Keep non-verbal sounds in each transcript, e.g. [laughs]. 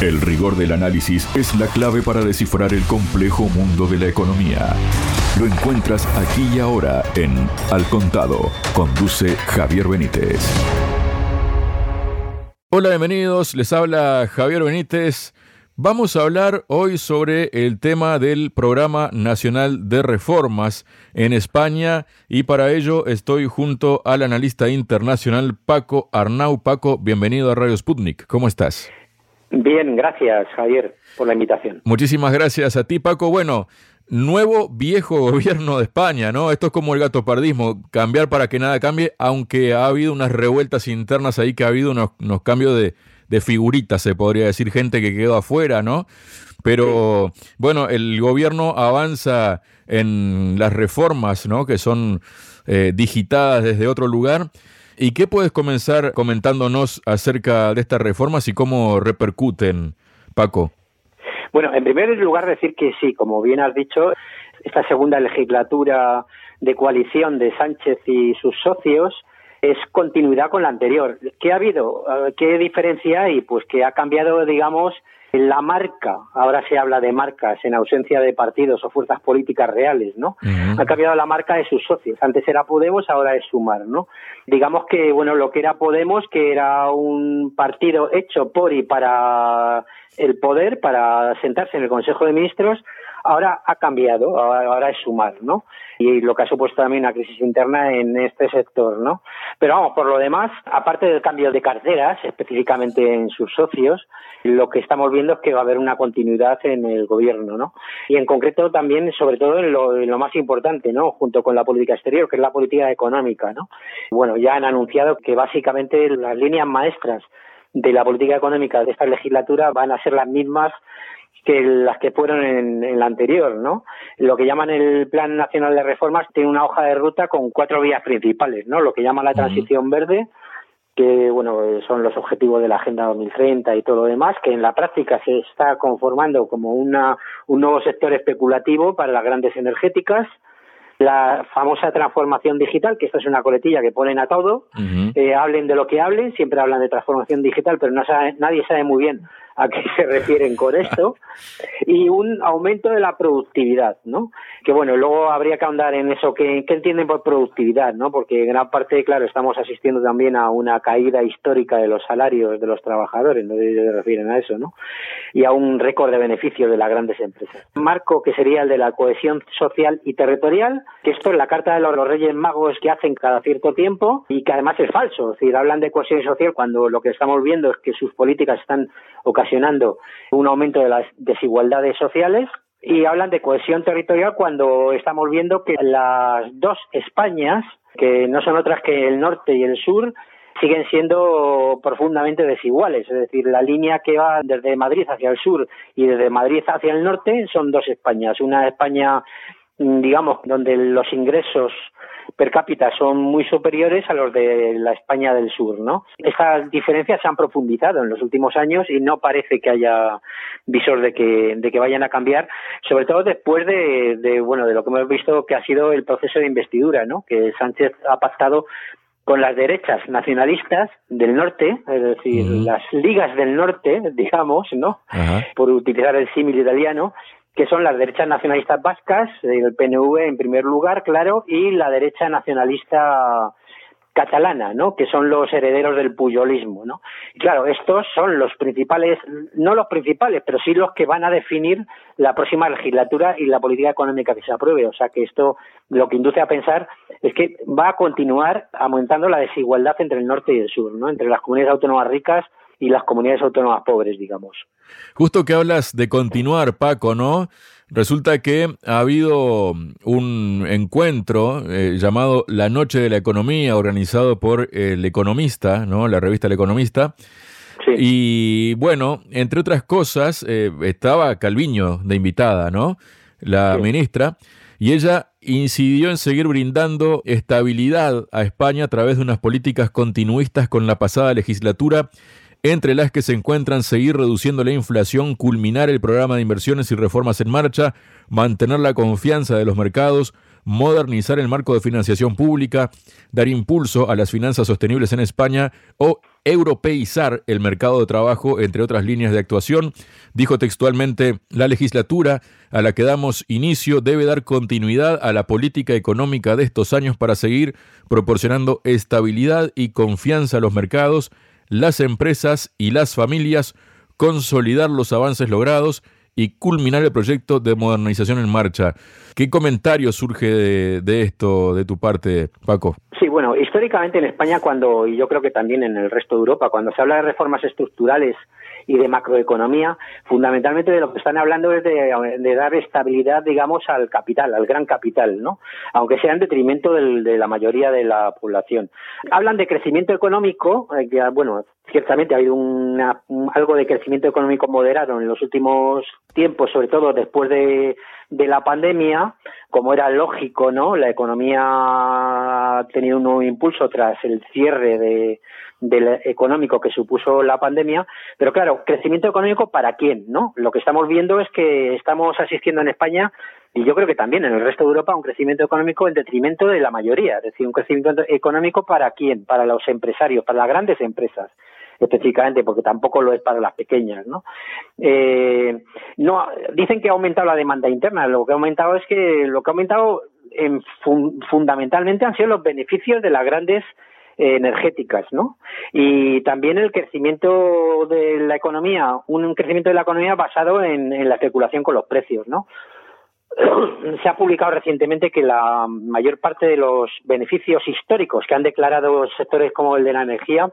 El rigor del análisis es la clave para descifrar el complejo mundo de la economía. Lo encuentras aquí y ahora en Al Contado. Conduce Javier Benítez. Hola, bienvenidos. Les habla Javier Benítez. Vamos a hablar hoy sobre el tema del Programa Nacional de Reformas en España y para ello estoy junto al analista internacional Paco Arnau. Paco, bienvenido a Radio Sputnik. ¿Cómo estás? Bien, gracias Javier por la invitación. Muchísimas gracias a ti Paco. Bueno, nuevo viejo [laughs] gobierno de España, ¿no? Esto es como el gato pardismo, cambiar para que nada cambie, aunque ha habido unas revueltas internas ahí que ha habido unos, cambios de de figuritas, se podría decir, gente que quedó afuera, ¿no? Pero bueno, el gobierno avanza en las reformas, ¿no? Que son eh, digitadas desde otro lugar. ¿Y qué puedes comenzar comentándonos acerca de estas reformas y cómo repercuten, Paco? Bueno, en primer lugar decir que sí, como bien has dicho, esta segunda legislatura de coalición de Sánchez y sus socios es continuidad con la anterior. ¿Qué ha habido? Eh, ¿Qué diferencia hay? Pues que ha cambiado, digamos, la marca. Ahora se habla de marcas en ausencia de partidos o fuerzas políticas reales, ¿no? Ha cambiado la marca de sus socios. Antes era Podemos, ahora es Sumar, ¿no? Digamos que, bueno, lo que era Podemos, que era un partido hecho por y para el poder, para sentarse en el Consejo de Ministros, ahora ha cambiado, ahora, es sumar, ¿no? Y lo que ha supuesto también una crisis interna en este sector, ¿no? Pero vamos, por lo demás, aparte del cambio de carteras, específicamente en sus socios, lo que estamos viendo es que va a haber una continuidad en el gobierno, ¿no? Y en concreto también, sobre todo en lo, en lo más importante, ¿no? Junto con la política exterior, que es la política económica, ¿no? Bueno, ya han anunciado que básicamente las líneas maestras de la política económica de esta legislatura van a ser las mismas que las que fueron en, la anterior, ¿no? Lo que llaman el Plan Nacional de Reformas tiene una hoja de ruta con cuatro vías principales, ¿no? Lo que llaman la transición verde, que bueno son los objetivos de la Agenda 2030 y todo lo demás, que en la práctica se está conformando como una, un nuevo sector especulativo para las grandes energéticas, la famosa transformación digital, que esta es una coletilla que ponen a todo, eh, hablen de lo que hablen, siempre hablan de transformación digital, pero no nadie sabe muy bien a qué se refieren con esto, y un aumento de la productividad, ¿no? Que bueno, luego habría que ahondar en eso, ¿qué, entienden por productividad, no? Porque gran parte, claro, estamos asistiendo también a una caída histórica de los salarios de los trabajadores, no se refieren a eso, ¿no? Y a un récord de beneficio de las grandes empresas. Marco, que sería el de la cohesión social y territorial, que esto es la carta de los, Reyes Magos que hacen cada cierto tiempo y que además es falso, es decir, hablan de cohesión social cuando lo que estamos viendo es que sus políticas están ocasionando un aumento de las desigualdades sociales y hablan de cohesión territorial cuando estamos viendo que las dos Españas, que no son otras que el norte y el sur, siguen siendo profundamente desiguales. Es decir, la línea que va desde Madrid hacia el sur y desde Madrid hacia el norte son dos Españas. Una España, digamos, donde los ingresos per cápita son muy superiores a los de la España del sur, ¿no? Estas diferencias se han profundizado en los últimos años y no parece que haya visor de que, de que vayan a cambiar, sobre todo después de, de, bueno, de lo que hemos visto que ha sido el proceso de investidura, ¿no? Que Sánchez ha pactado con las derechas nacionalistas del norte, es decir, las ligas del norte, [laughs] digamos, ¿no? Por utilizar el símil italiano, que son las derechas nacionalistas vascas, el PNV en primer lugar, claro, y la derecha nacionalista catalana, ¿no? Que son los herederos del puyolismo, ¿no? Y claro, estos son los principales, no los principales, pero sí los que van a definir la próxima legislatura y la política económica que se apruebe. O sea que esto lo que induce a pensar es que va a continuar aumentando la desigualdad entre el norte y el sur, ¿no? Entre las comunidades autónomas ricas y las comunidades autónomas pobres, digamos. Justo que hablas de continuar, Paco, ¿no? Resulta que ha habido un encuentro eh, llamado La Noche de la Economía, organizado por El Economista, ¿no? La revista El Economista. Sí. Y bueno, entre otras cosas, eh, estaba Calviño de invitada, ¿no? La ministra. Y ella incidió en seguir brindando estabilidad a España a través de unas políticas continuistas con la pasada legislatura entre las que se encuentran seguir reduciendo la inflación, culminar el programa de inversiones y reformas en marcha, mantener la confianza de los mercados, modernizar el marco de financiación pública, dar impulso a las finanzas sostenibles en España o europeizar el mercado de trabajo, entre otras líneas de actuación. Dijo textualmente, la legislatura a la que damos inicio debe dar continuidad a la política económica de estos años para seguir proporcionando estabilidad y confianza a los mercados, las empresas y las familias, consolidar los avances logrados y culminar el proyecto de modernización en marcha. ¿Qué comentario surge de, esto de tu parte, Paco? Sí, bueno, históricamente en España cuando, y yo creo que también en el resto de Europa, cuando se habla de reformas estructurales y de macroeconomía, fundamentalmente de lo que están hablando es de, dar estabilidad, digamos, al capital, al gran capital, ¿no? Aunque sea en detrimento de la mayoría de la población. Hablan de crecimiento económico, eh, bueno, ciertamente ha habido algo de crecimiento económico moderado en los últimos tiempos, sobre todo después de, de la pandemia, como era lógico, ¿no? La economía ha tenido un nuevo impulso tras el cierre de, del económico que supuso la pandemia, pero claro, crecimiento económico para quién, ¿no? Lo que estamos viendo es que estamos asistiendo en España y yo creo que también en el resto de Europa a un crecimiento económico en detrimento de la mayoría, es decir, un crecimiento económico para quién, para los empresarios, para las grandes empresas específicamente, porque tampoco lo es para las pequeñas, ¿no? Eh, no dicen que ha aumentado la demanda interna, lo que ha aumentado es que lo que ha aumentado en, fundamentalmente han sido los beneficios de las grandes energéticas, ¿no? Y también el crecimiento de la economía, un crecimiento de la economía basado en, la especulación con los precios, ¿no? [clears throat] Se ha publicado recientemente que la mayor parte de los beneficios históricos que han declarado sectores como el de la energía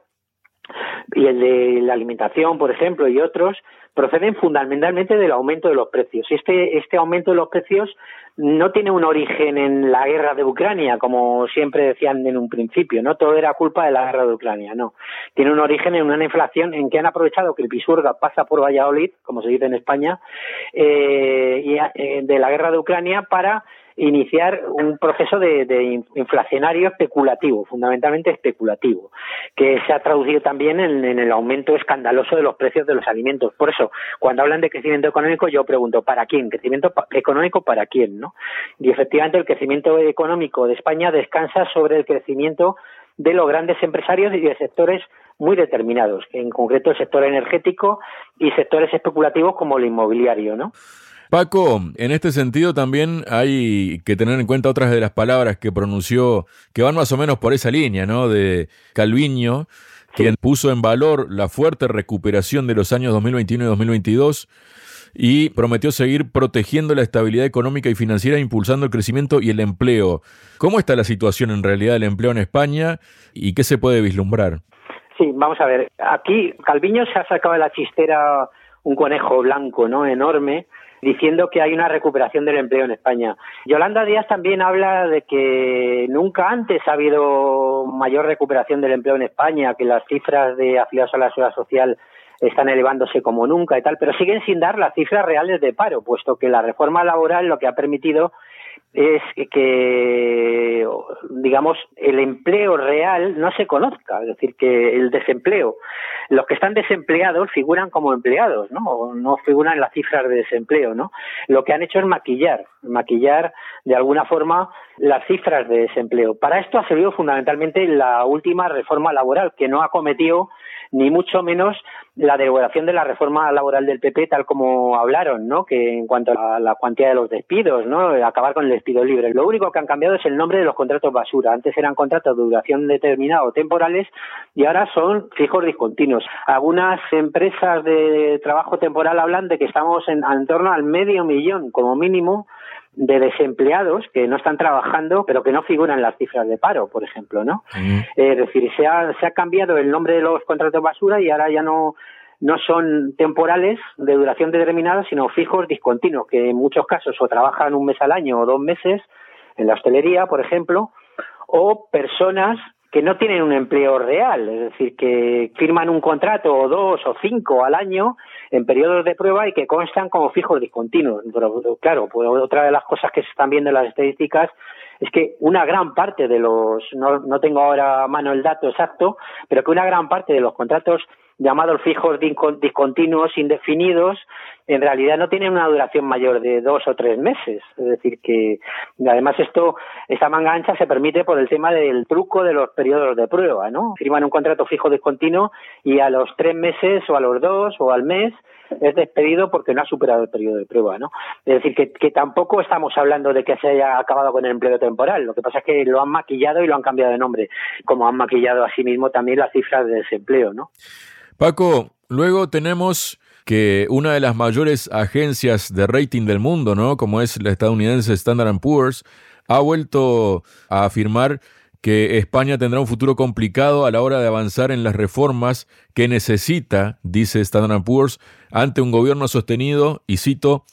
y el de la alimentación, por ejemplo, y otros, proceden fundamentalmente del aumento de los precios. Este, este aumento de los precios no tiene un origen en la guerra de Ucrania, como siempre decían en un principio, no todo era culpa de la guerra de Ucrania, no. Tiene un origen en una inflación en que han aprovechado que el Pisurga pasa por Valladolid, como se dice en España, eh, y, eh, de la guerra de Ucrania para iniciar un proceso de, inflacionario especulativo, fundamentalmente especulativo, que se ha traducido también en, el aumento escandaloso de los precios de los alimentos. Por eso, cuando hablan de crecimiento económico, yo pregunto, ¿para quién? ¿Crecimiento económico para quién? ¿no? Y efectivamente el crecimiento económico de España descansa sobre el crecimiento de los grandes empresarios y de sectores muy determinados, en concreto el sector energético y sectores especulativos como el inmobiliario, ¿no? Paco, en este sentido también hay que tener en cuenta otras de las palabras que pronunció, que van más o menos por esa línea, ¿no? De Calviño, quien puso en valor la fuerte recuperación de los años 2021 y 2022 y prometió seguir protegiendo la estabilidad económica y financiera, impulsando el crecimiento y el empleo. ¿Cómo está la situación en realidad del empleo en España y qué se puede vislumbrar? Sí, vamos a ver. Aquí Calviño se ha sacado de la chistera un conejo blanco, ¿no? Enorme, diciendo que hay una recuperación del empleo en España. Yolanda Díaz también habla de que nunca antes ha habido mayor recuperación del empleo en España, que las cifras de afiliados a la seguridad social están elevándose como nunca y tal, pero siguen sin dar las cifras reales de paro, puesto que la reforma laboral lo que ha permitido es que, digamos, el empleo real no se conozca, es decir, que el desempleo, los que están desempleados figuran como empleados, ¿no? No figuran las cifras de desempleo, ¿no? Lo que han hecho es maquillar, maquillar de alguna forma las cifras de desempleo. Para esto ha servido fundamentalmente la última reforma laboral, que no ha cometido ni mucho menos la derogación de la reforma laboral del PP tal como hablaron, ¿no? Que en cuanto a la cuantía de los despidos, ¿no? Acabar con el despido libre. Lo único que han cambiado es el nombre de los contratos basura. Antes eran contratos de duración determinada o temporales y ahora son fijos discontinuos. Algunas empresas de trabajo temporal hablan de que estamos en, en torno al medio millón como mínimo de desempleados que no están trabajando, pero que no figuran en las cifras de paro, por ejemplo, ¿no? es decir, se ha, se ha cambiado el nombre de los contratos basura y ahora ya no no son temporales de duración determinada, sino fijos discontinuos, que en muchos casos o trabajan un mes al año o dos meses en la hostelería, por ejemplo, o personas que no tienen un empleo real, es decir, que firman un contrato o dos o cinco al año en periodos de prueba y que constan como fijos discontinuos. Pero, claro, pues otra de las cosas que se están viendo en las estadísticas es que una gran parte de los, no, no tengo ahora a mano el dato exacto, pero que una gran parte de los contratos llamados fijos discontinuos indefinidos en realidad no tienen una duración mayor de dos o tres meses. Es decir, que además esto, esta manga ancha se permite por el tema del truco de los periodos de prueba, ¿no? Firman un contrato fijo discontinuo y a los tres meses o a los dos o al mes es despedido porque no ha superado el periodo de prueba, ¿no? Es decir, que, tampoco estamos hablando de que se haya acabado con el empleo temporal. Lo que pasa es que lo han maquillado y lo han cambiado de nombre, como han maquillado asimismo también las cifras de desempleo, ¿no? Paco, luego tenemos que una de las mayores agencias de rating del mundo, ¿no? Como es la estadounidense Standard Poor's, ha vuelto a afirmar que España tendrá un futuro complicado a la hora de avanzar en las reformas que necesita, dice Standard Poor's, ante un gobierno sostenido, y cito,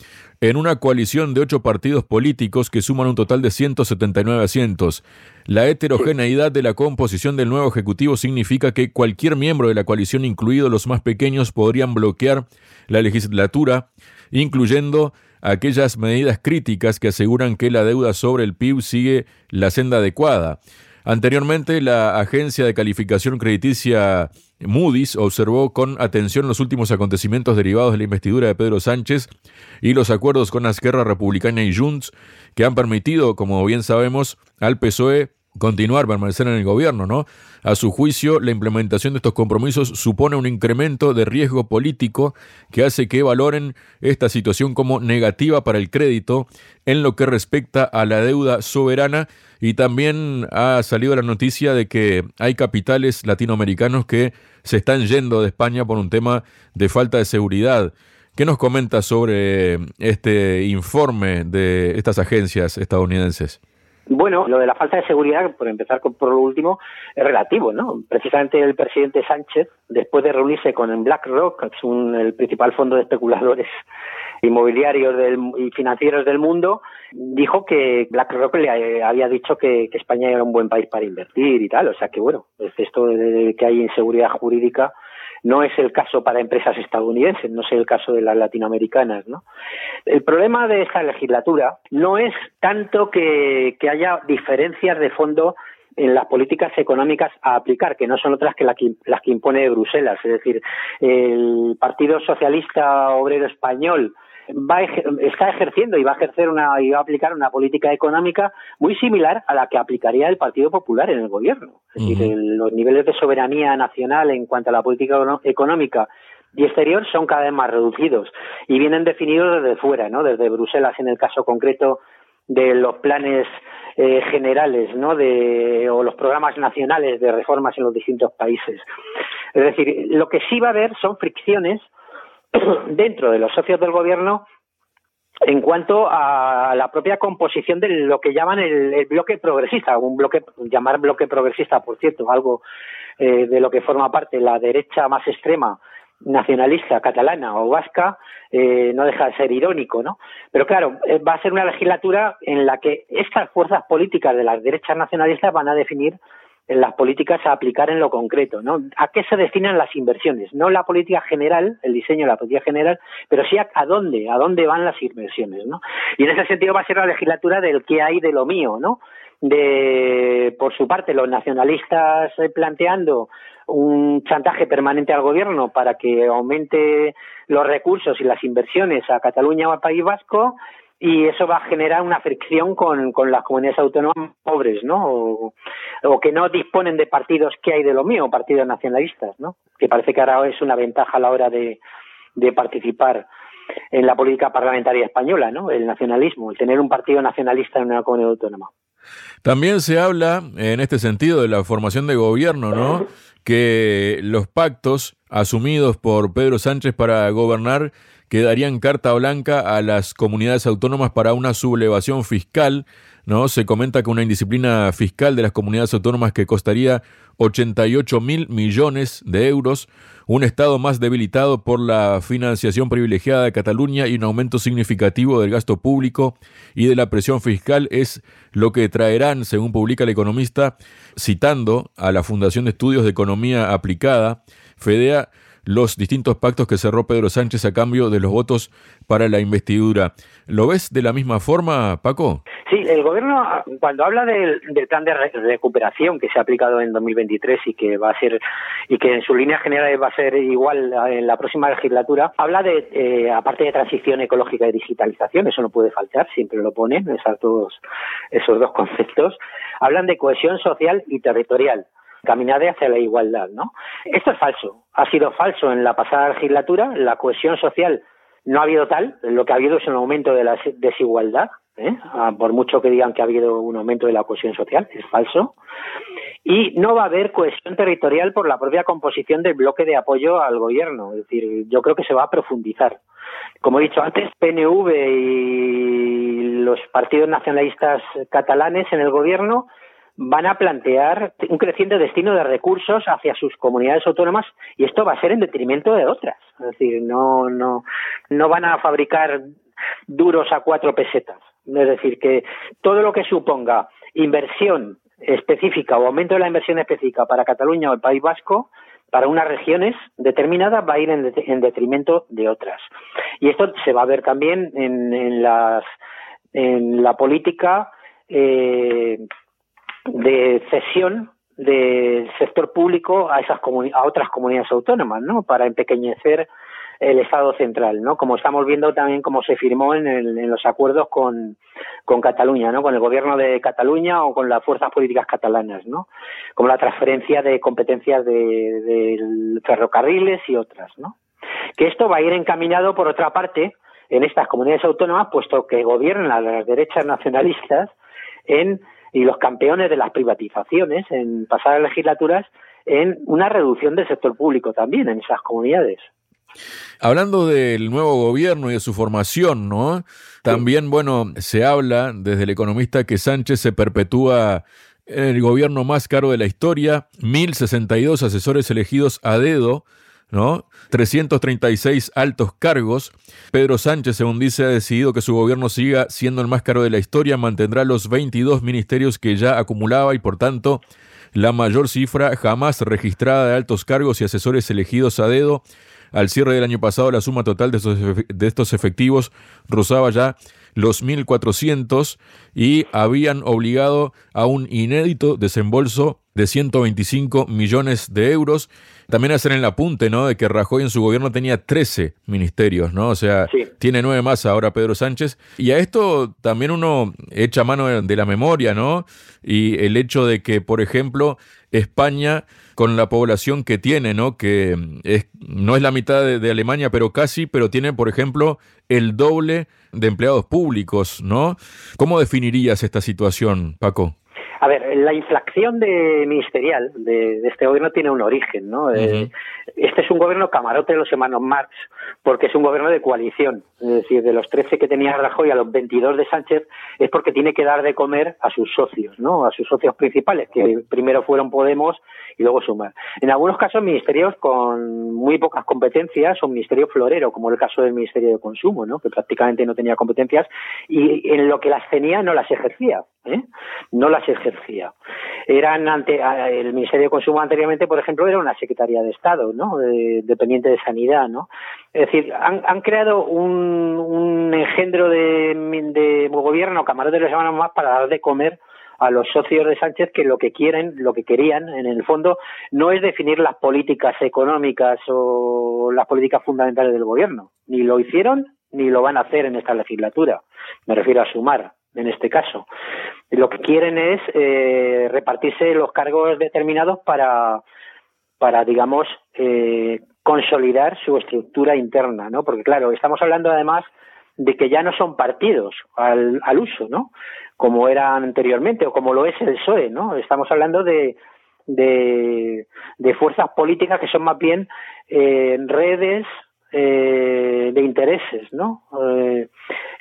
en una coalición de ocho partidos políticos que suman un total de 179 asientos. La heterogeneidad de la composición del nuevo Ejecutivo significa que cualquier miembro de la coalición, incluidos los más pequeños, podrían bloquear la legislatura, incluyendo aquellas medidas críticas que aseguran que la deuda sobre el PIB sigue la senda adecuada. Anteriormente, la agencia de calificación crediticia Moody's observó con atención los últimos acontecimientos derivados de la investidura de Pedro Sánchez y los acuerdos con la Esquerra Republicana y Junts que han permitido, como bien sabemos, al PSOE continuar, permanecer en el gobierno, ¿no? A su juicio, la implementación de estos compromisos supone un incremento de riesgo político que hace que valoren esta situación como negativa para el crédito en lo que respecta a la deuda soberana y también ha salido la noticia de que hay capitales latinoamericanos que se están yendo de España por un tema de falta de seguridad. ¿Qué nos comenta sobre este informe de estas agencias estadounidenses? Bueno, lo de la falta de seguridad, por empezar por lo último, es relativo, ¿no? Precisamente el presidente Sánchez, después de reunirse con BlackRock, que es el principal fondo de especuladores [laughs] inmobiliarios y financieros del mundo, dijo que BlackRock le había dicho que, España era un buen país para invertir y tal. O sea que, bueno, esto de que hay inseguridad jurídica no es el caso para empresas estadounidenses, no es el caso de las latinoamericanas, ¿no? El problema de esta legislatura no es tanto que, haya diferencias de fondo en las políticas económicas a aplicar, que no son otras que, las que impone Bruselas. Es decir, el Partido Socialista Obrero Español va está ejerciendo y va a ejercer una y va a aplicar una política económica muy similar a la que aplicaría el Partido Popular en el gobierno. Es decir, los niveles de soberanía nacional en cuanto a la política económica y exterior son cada vez más reducidos y vienen definidos desde fuera, ¿no? Desde Bruselas en el caso concreto de los planes eh, generales, ¿no? De, o los programas nacionales de reformas en los distintos países. Es decir, lo que sí va a haber son fricciones [coughs] dentro de los socios del gobierno en cuanto a la propia composición de lo que llaman el, bloque progresista, un bloque, llamar bloque progresista, por cierto, algo eh, de lo que forma parte la derecha más extrema nacionalista catalana o vasca, eh, no deja de ser irónico, ¿no? Pero claro, eh, va a ser una legislatura en la que estas fuerzas políticas de las derechas nacionalistas van a definir en las políticas a aplicar en lo concreto, ¿no? ¿A qué se destinan las inversiones? No la política general, el diseño de la política general, pero sí a, dónde, a dónde van las inversiones, ¿no? Y en ese sentido va a ser la legislatura del qué hay de lo mío, ¿no? De, por su parte, los nacionalistas eh, planteando un chantaje permanente al gobierno para que aumente los recursos y las inversiones a Cataluña o al País Vasco y eso va a generar una fricción con, con las comunidades autónomas pobres, ¿no? O, que no disponen de partidos que hay de lo mío, partidos nacionalistas, ¿no? Que parece que ahora es una ventaja a la hora de, de participar en la política parlamentaria española, ¿no? El nacionalismo, el tener un partido nacionalista en una comunidad autónoma. También se habla, en este sentido, de la formación de gobierno, ¿no? Que los pactos asumidos por Pedro Sánchez para gobernar que darían carta blanca a las comunidades autónomas para una sublevación fiscal. ¿no? Se comenta que una indisciplina fiscal de las comunidades autónomas que costaría 88 mil millones de euros, un Estado más debilitado por la financiación privilegiada de Cataluña y un aumento significativo del gasto público y de la presión fiscal es lo que traerán, según publica el economista, citando a la Fundación de Estudios de Economía Aplicada, FEDEA, los distintos pactos que cerró Pedro Sánchez a cambio de los votos para la investidura. ¿Lo ves de la misma forma, Paco? Sí, el gobierno, cuando habla del, plan de recuperación que se ha aplicado en 2023 y que va a ser, y que en sus líneas generales va a ser igual en la próxima legislatura, habla de, eh, aparte de transición ecológica y digitalización, eso no puede faltar, siempre lo ponen, esos dos, esos dos [laughs] conceptos, hablan de cohesión social y territorial caminade hacia la igualdad, ¿no? Esto es falso. Ha sido falso en la pasada legislatura. La cohesión social no ha habido tal. Lo que ha habido es un aumento de la desigualdad. ¿eh? Ah, por mucho que digan que ha habido un aumento de la cohesión social, es falso. Y no va a haber cohesión territorial por la propia composición del bloque de apoyo al gobierno. Es decir, yo creo que se va a profundizar. Como he dicho antes, PNV y los partidos nacionalistas catalanes en el gobierno van a plantear un creciente destino de recursos hacia sus comunidades autónomas y esto va a ser en detrimento de otras. Es decir, no, no, no van a fabricar duros a cuatro pesetas. Es decir, que todo lo que suponga inversión específica o aumento de la inversión específica para Cataluña o el País Vasco, para unas regiones determinadas va a ir en, detrimento de otras. Y esto se va a ver también en, en, las, en la política eh, de cesión del sector público a esas a otras comunidades autónomas, ¿no? Para empequeñecer el Estado central, ¿no? Como estamos viendo también como se firmó en, en los acuerdos con, con Cataluña, ¿no? Con el gobierno de Cataluña o con las fuerzas políticas catalanas, ¿no? Como la transferencia de competencias de, de ferrocarriles y otras, ¿no? Que esto va a ir encaminado, por otra parte, en estas comunidades autónomas, puesto que gobiernan las derechas nacionalistas en y los campeones de las privatizaciones en pasadas legislaturas en una reducción del sector público también en esas comunidades. Hablando del nuevo gobierno y de su formación, ¿no? También, bueno, se habla desde el economista que Sánchez se perpetúa en el gobierno más caro de la historia, 1.062 asesores elegidos a dedo, ¿no? 336 altos cargos. Pedro Sánchez, según dice, ha decidido que su gobierno siga siendo el más caro de la historia, mantendrá los 22 ministerios que ya acumulaba y, por tanto, la mayor cifra jamás registrada de altos cargos y asesores elegidos a dedo. Al cierre del año pasado, la suma total de estos, efectivos rozaba ya los 1.400 y habían obligado a un inédito desembolso de 125 millones de euros. También hacer el apunte, ¿no? De que Rajoy en su gobierno tenía 13 ministerios, ¿no? O sea, tiene nueve más ahora Pedro Sánchez. Y a esto también uno echa mano de la memoria, ¿no? Y el hecho de que, por ejemplo, España, con la población que tiene, ¿no? Que es, no es la mitad de, de Alemania, pero casi, pero tiene, por ejemplo, el doble de empleados públicos, ¿no? ¿Cómo definirías esta situación, Paco? A ver, la inflación de ministerial de, este gobierno tiene un origen, ¿no? Eh, este es un gobierno camarote de los hermanos Marx, porque es un gobierno de coalición. Es decir, de los 13 que tenía Rajoy a los 22 de Sánchez, es porque tiene que dar de comer a sus socios, ¿no? A sus socios principales, que primero fueron Podemos y luego Sumar. En algunos casos, ministerios con muy pocas competencias o ministerio florero, como el caso del Ministerio de Consumo, ¿no? Que prácticamente no tenía competencias y en lo que las tenía no las ejercía, ¿eh? No las ejercía. Eran ante el Ministerio de Consumo anteriormente, por ejemplo, era una secretaría de Estado, ¿no? dependiente de sanidad, ¿no? Es decir, han, creado un, un engendro de, de gobierno, camarotes de los más para dar de comer a los socios de Sánchez que lo que quieren, lo que querían, en el fondo, no es definir las políticas económicas o las políticas fundamentales del gobierno. Ni lo hicieron ni lo van a hacer en esta legislatura. Me refiero a sumar, en este caso. Lo que quieren es eh, repartirse los cargos determinados para, para digamos, eh, consolidar su estructura interna, ¿no? Porque, claro, estamos hablando además de que ya no son partidos al, al uso, ¿no? Como eran anteriormente o como lo es el PSOE, ¿no? Estamos hablando de, de, fuerzas políticas que son más bien eh, redes eh, de intereses, ¿no? Eh,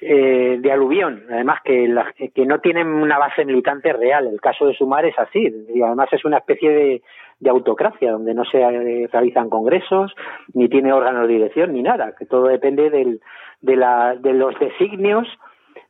eh, de aluvión, además que, que no tienen una base militante real. El caso de Sumar es así, y además es una especie de, de autocracia, donde no se realizan congresos, ni tiene órganos de dirección, ni nada, que todo depende del, de, la, de los designios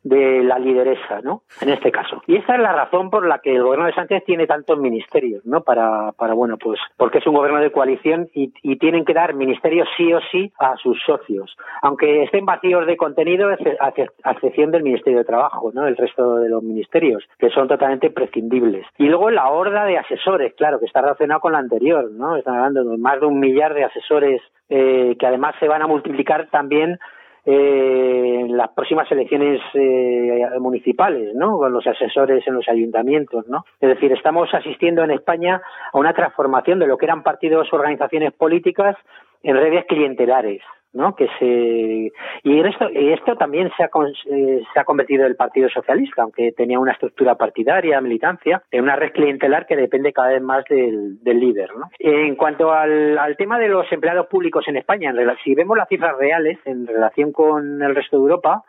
de la lideresa, ¿no? En este caso. Y esa es la razón por la que el gobierno de Sánchez tiene tantos ministerios, ¿no? Para, para bueno, pues, porque es un gobierno de coalición y, y tienen que dar ministerios sí o sí a sus socios, aunque estén vacíos de contenido, a excepción del Ministerio de Trabajo, ¿no? El resto de los ministerios, que son totalmente prescindibles. Y luego la horda de asesores, claro, que está relacionado con la anterior, ¿no? Están hablando de más de un millar de asesores eh, que además se van a multiplicar también eh, las próximas elecciones eh, municipales, ¿no? Con los asesores en los ayuntamientos, ¿no? Es decir, estamos asistiendo en España a una transformación de lo que eran partidos organizaciones políticas en redes clientelares, ¿no? Que se y esto y esto también se ha, eh, se ha convertido el Partido Socialista, aunque tenía una estructura partidaria, militancia, en una red clientelar que depende cada vez más del, del líder, ¿no? En cuanto al, al tema de los empleados públicos en España, en si vemos las cifras reales en relación con el resto de Europa,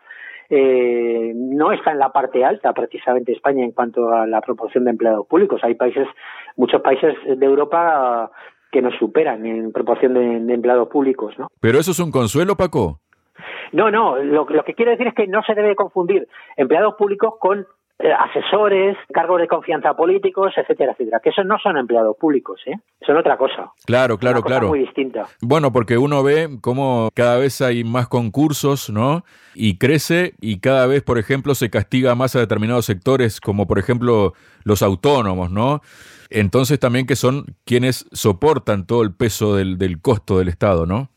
eh, no está en la parte alta precisamente España en cuanto a la proporción de empleados públicos. Hay países, muchos países de Europa que nos superan en proporción de, empleados públicos, ¿no? Pero eso es un consuelo, Paco. No, no, lo, lo que quiero decir es que no se debe confundir empleados públicos con asesores, cargos de confianza políticos, etcétera, etcétera. Que esos no son empleados públicos, ¿eh? Son otra cosa. Claro, claro, Una cosa claro. Muy distinta. Bueno, porque uno ve cómo cada vez hay más concursos, ¿no? Y crece y cada vez, por ejemplo, se castiga más a determinados sectores, como por ejemplo los autónomos, ¿no? Entonces también que son quienes soportan todo el peso del, del costo del Estado, ¿no?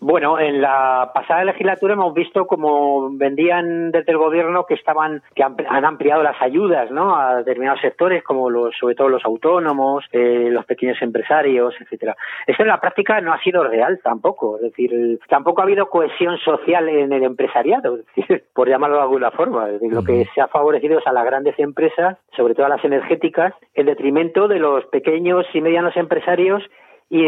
Bueno, en la pasada legislatura hemos visto como vendían desde el gobierno que estaban que han, ampliado las ayudas, ¿no? A determinados sectores como los, sobre todo los autónomos, eh, los pequeños empresarios, etcétera. Esto en la práctica no ha sido real tampoco, es decir, tampoco ha habido cohesión social en el empresariado, [laughs] por llamarlo de alguna forma. Decir, Lo que se ha favorecido es a las grandes empresas, sobre todo a las energéticas, en detrimento de los pequeños y medianos empresarios y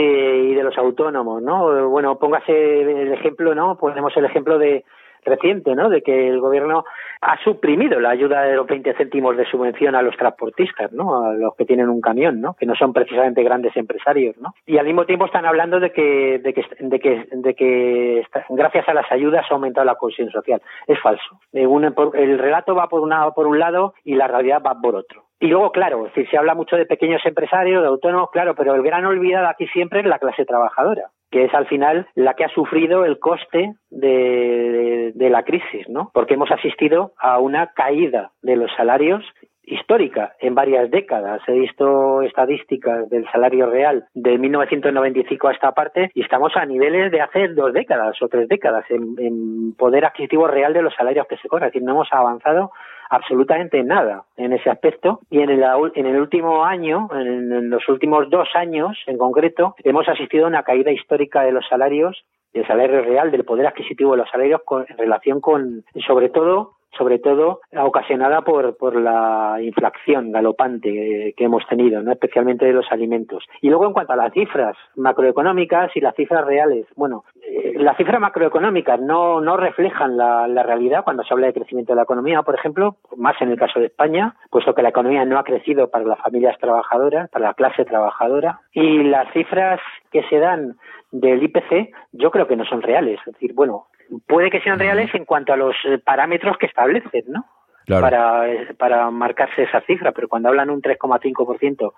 y de los autónomos, ¿no? Bueno, póngase el ejemplo, ¿no? Ponemos el ejemplo de reciente, ¿no? De que el gobierno ha suprimido la ayuda de los 20 céntimos de subvención a los transportistas, ¿no? A los que tienen un camión, ¿no? Que no son precisamente grandes empresarios, ¿no? Y al mismo tiempo están hablando de que, de que, de que, de que gracias a las ayudas ha aumentado la cohesión social. Es falso. Eh, el relato va por, una, por un lado y la realidad va por otro. Y luego, claro, decir, se habla mucho de pequeños empresarios, de autónomos, claro, pero el gran olvidado aquí siempre es la clase trabajadora, que es al final la que ha sufrido el coste de- de la crisis, ¿no? Porque hemos asistido a una caída de los salarios histórica en varias décadas. He visto estadísticas del salario real de 1995 a esta parte y estamos a niveles de hace dos décadas o tres décadas en, poder adquisitivo real de los salarios que se cobran. Es decir, no hemos avanzado absolutamente nada en ese aspecto y en el, en el último año, en, en los últimos dos años en concreto, hemos asistido a una caída histórica de los salarios del salario real, del poder adquisitivo de los salarios con, en relación con, sobre todo, sobre todo ocasionada por, por la inflación galopante que hemos tenido, no especialmente de los alimentos. Y luego en cuanto a las cifras macroeconómicas y las cifras reales, bueno, eh, las cifras macroeconómicas no, no reflejan la, la realidad cuando se habla de crecimiento de la economía, por ejemplo, más en el caso de España, puesto que la economía no ha crecido para las familias trabajadoras, para la clase trabajadora, y las cifras que se dan del IPC yo creo que no son reales. Es decir, bueno, puede que sean reales en cuanto a los eh, parámetros que establecen, ¿no? Claro. Para, eh, para marcarse esa cifra, pero cuando hablan un 3,5%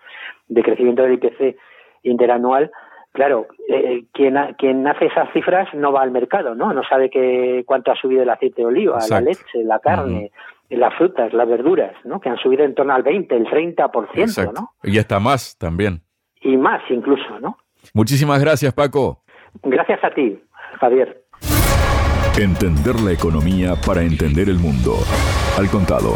de crecimiento del IPC interanual, claro, eh, quien, ha- quien hace esas cifras no va al mercado, ¿no? No sabe que cuánto ha subido el aceite de oliva, la leche, la carne, las frutas, las verduras, ¿no? Que han subido en torno al 20, el 30%, Exacto. ¿no? Y hasta más también. Y más incluso, ¿no? Muchísimas gracias, Paco. Gracias a ti, Javier. Entender la economía para entender el mundo. Al contado.